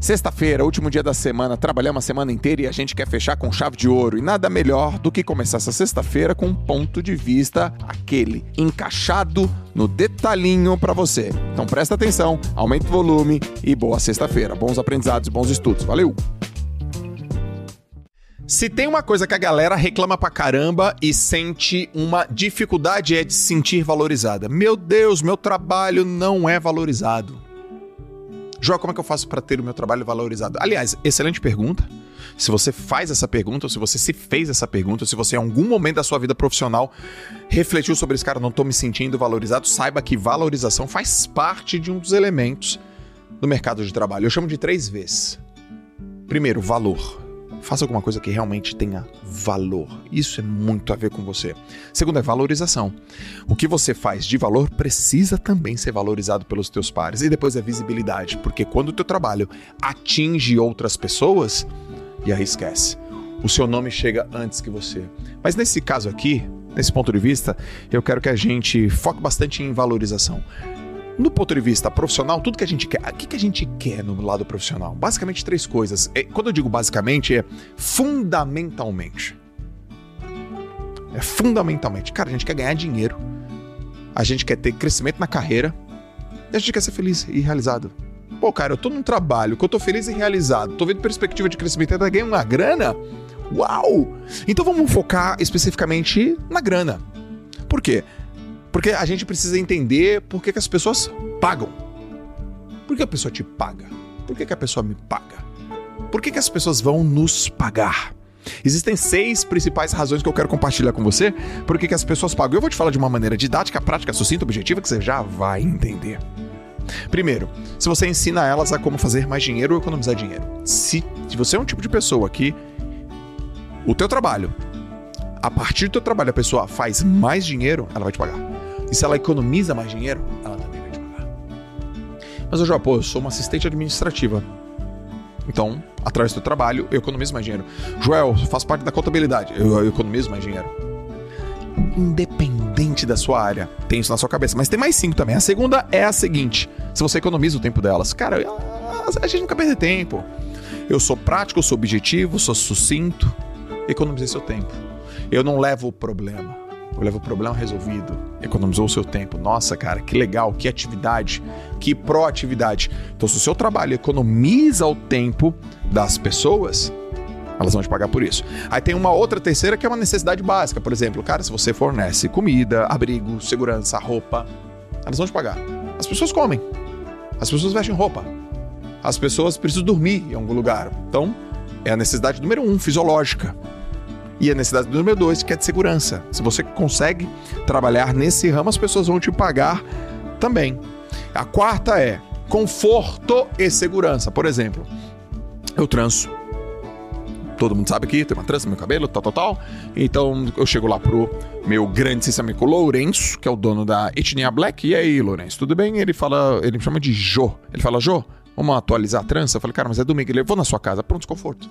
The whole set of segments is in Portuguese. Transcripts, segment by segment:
Sexta-feira, último dia da semana, trabalhamos a semana inteira e a gente quer fechar com chave de ouro. E nada melhor do que começar essa sexta-feira com um ponto de vista aquele, encaixado no detalhinho para você. Então presta atenção, aumenta o volume e boa sexta-feira. Bons aprendizados e bons estudos. Valeu! Se tem uma coisa que a galera reclama pra caramba e sente uma dificuldade é de se sentir valorizada. Meu Deus, meu trabalho não é valorizado. João, como é que eu faço para ter o meu trabalho valorizado? Aliás, excelente pergunta. Se você faz essa pergunta, ou se você se fez essa pergunta, ou se você em algum momento da sua vida profissional refletiu sobre esse cara, não tô me sentindo valorizado, saiba que valorização faz parte de um dos elementos do mercado de trabalho. Eu chamo de três vezes. Primeiro, valor. Faça alguma coisa que realmente tenha valor. Isso é muito a ver com você. Segundo é valorização. O que você faz de valor precisa também ser valorizado pelos teus pares. E depois é visibilidade, porque quando o teu trabalho atinge outras pessoas, e aí esquece. O seu nome chega antes que você. Mas nesse caso aqui, nesse ponto de vista, eu quero que a gente foque bastante em valorização. No ponto de vista profissional, tudo que a gente quer. O que, que a gente quer no lado profissional? Basicamente três coisas. É, quando eu digo basicamente, é fundamentalmente. É fundamentalmente. Cara, a gente quer ganhar dinheiro. A gente quer ter crescimento na carreira. E a gente quer ser feliz e realizado. Pô, cara, eu tô num trabalho que eu tô feliz e realizado. Tô vendo perspectiva de crescimento e ainda ganho uma grana. Uau! Então vamos focar especificamente na grana. Por quê? Porque a gente precisa entender por que, que as pessoas pagam. Por que a pessoa te paga? Por que, que a pessoa me paga? Por que, que as pessoas vão nos pagar? Existem seis principais razões que eu quero compartilhar com você por que, as pessoas pagam. Eu vou te falar de uma maneira didática, prática, sucinta, objetiva, que você já vai entender. Primeiro, se você ensina elas a como fazer mais dinheiro ou economizar dinheiro. Se, se você é um tipo de pessoa que o teu trabalho, a partir do teu trabalho, a pessoa faz mais dinheiro, ela vai te pagar. E se ela economiza mais dinheiro, ela também vai te pagar. Mas eu já, pô, eu sou uma assistente administrativa. Então, através do trabalho, eu economizo mais dinheiro. Joel, faz parte da contabilidade, eu, eu economizo mais dinheiro. Independente da sua área, tem isso na sua cabeça. Mas tem mais cinco também. A segunda é a seguinte: se você economiza o tempo delas, cara, a gente nunca perde tempo. Eu sou prático, sou objetivo, sou sucinto. Economizei seu tempo. Eu não levo o problema. Eu levo o problema resolvido. Economizou o seu tempo. Nossa, cara, que legal, que atividade, que proatividade. Então, se o seu trabalho economiza o tempo das pessoas, elas vão te pagar por isso. Aí tem uma outra terceira que é uma necessidade básica. Por exemplo, cara, se você fornece comida, abrigo, segurança, roupa, elas vão te pagar. As pessoas comem. As pessoas vestem roupa. As pessoas precisam dormir em algum lugar. Então, é a necessidade número um, fisiológica. E a necessidade número dois, que é de segurança. Se você consegue trabalhar nesse ramo, as pessoas vão te pagar também. A quarta é conforto e segurança. Por exemplo, eu transo. Todo mundo sabe aqui, tem uma trança no meu cabelo, tal, tal, tal. Então eu chego lá pro meu grandíssimo amigo Lourenço, que é o dono da Etnia Black. E aí, Lourenço, tudo bem? Ele fala, ele me chama de Jô. Ele fala, Jô, vamos atualizar a trança? Eu falei, cara, mas é domingo. Ele, vou na sua casa. Pronto, conforto.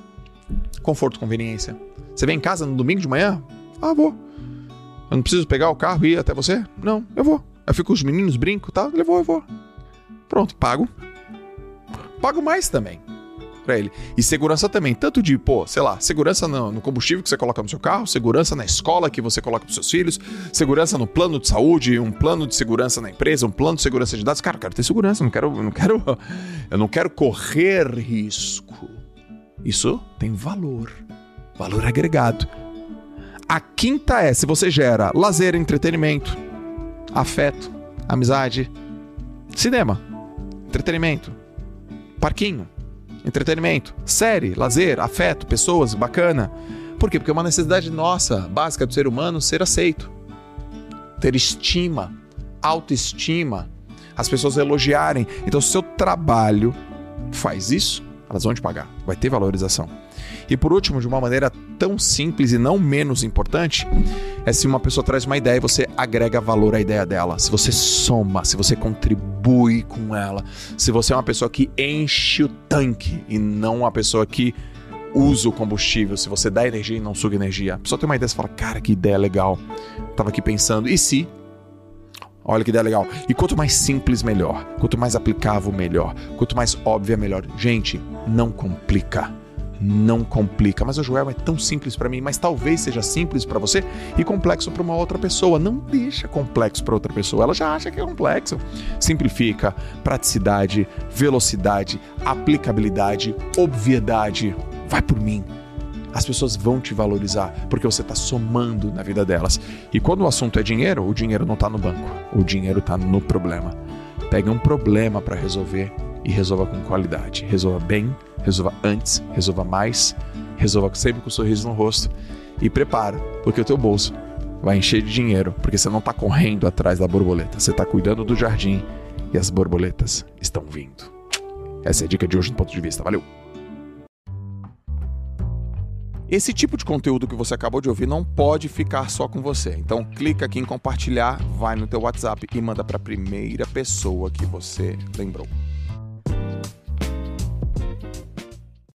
Conforto, conveniência. Você vem em casa no domingo de manhã? Ah, vou. Eu não preciso pegar o carro e ir até você? Não, eu vou. Eu fico com os meninos, brinco, tá? Ele, vou, eu vou. Pronto, pago. Pago mais também para ele. E segurança também, tanto de, pô, sei lá, segurança no, combustível que você coloca no seu carro, segurança na escola que você coloca para seus filhos, segurança no plano de saúde, um plano de segurança na empresa, um plano de segurança de dados. Cara, eu quero ter segurança, não quero, não quero, eu não quero correr risco. Isso tem valor, valor agregado. A quinta é se você gera lazer, entretenimento, afeto, amizade, cinema, entretenimento, parquinho, entretenimento, série, lazer, afeto, pessoas, bacana. Por quê? Porque é uma necessidade nossa, básica do ser humano, ser aceito. Ter estima, autoestima, as pessoas elogiarem. Então, se o seu trabalho faz isso, elas vão te pagar, vai ter valorização. E por último, de uma maneira tão simples e não menos importante, é se uma pessoa traz uma ideia e você agrega valor à ideia dela, se você soma, se você contribui com ela, se você é uma pessoa que enche o tanque e não uma pessoa que usa o combustível, se você dá energia e não suga energia. A pessoa tem uma ideia e fala, cara, que ideia legal. Tava aqui pensando, e se Olha que ideia legal. E quanto mais simples, melhor. Quanto mais aplicável, melhor. Quanto mais óbvia, melhor. Gente, não complica. Não complica. Mas o Joel é tão simples para mim, mas talvez seja simples para você e complexo para uma outra pessoa. Não deixa complexo para outra pessoa. Ela já acha que é complexo. Simplifica. Praticidade, velocidade, aplicabilidade, obviedade. Vai por mim as pessoas vão te valorizar porque você está somando na vida delas. E quando o assunto é dinheiro, o dinheiro não está no banco, o dinheiro está no problema. Pegue um problema para resolver e resolva com qualidade. Resolva bem, resolva antes, resolva mais, resolva sempre com um sorriso no rosto e prepara, porque o teu bolso vai encher de dinheiro, porque você não está correndo atrás da borboleta, você está cuidando do jardim e as borboletas estão vindo. Essa é a dica de hoje no ponto de vista. Valeu! Esse tipo de conteúdo que você acabou de ouvir não pode ficar só com você. Então clica aqui em compartilhar, vai no teu WhatsApp e manda para a primeira pessoa que você lembrou.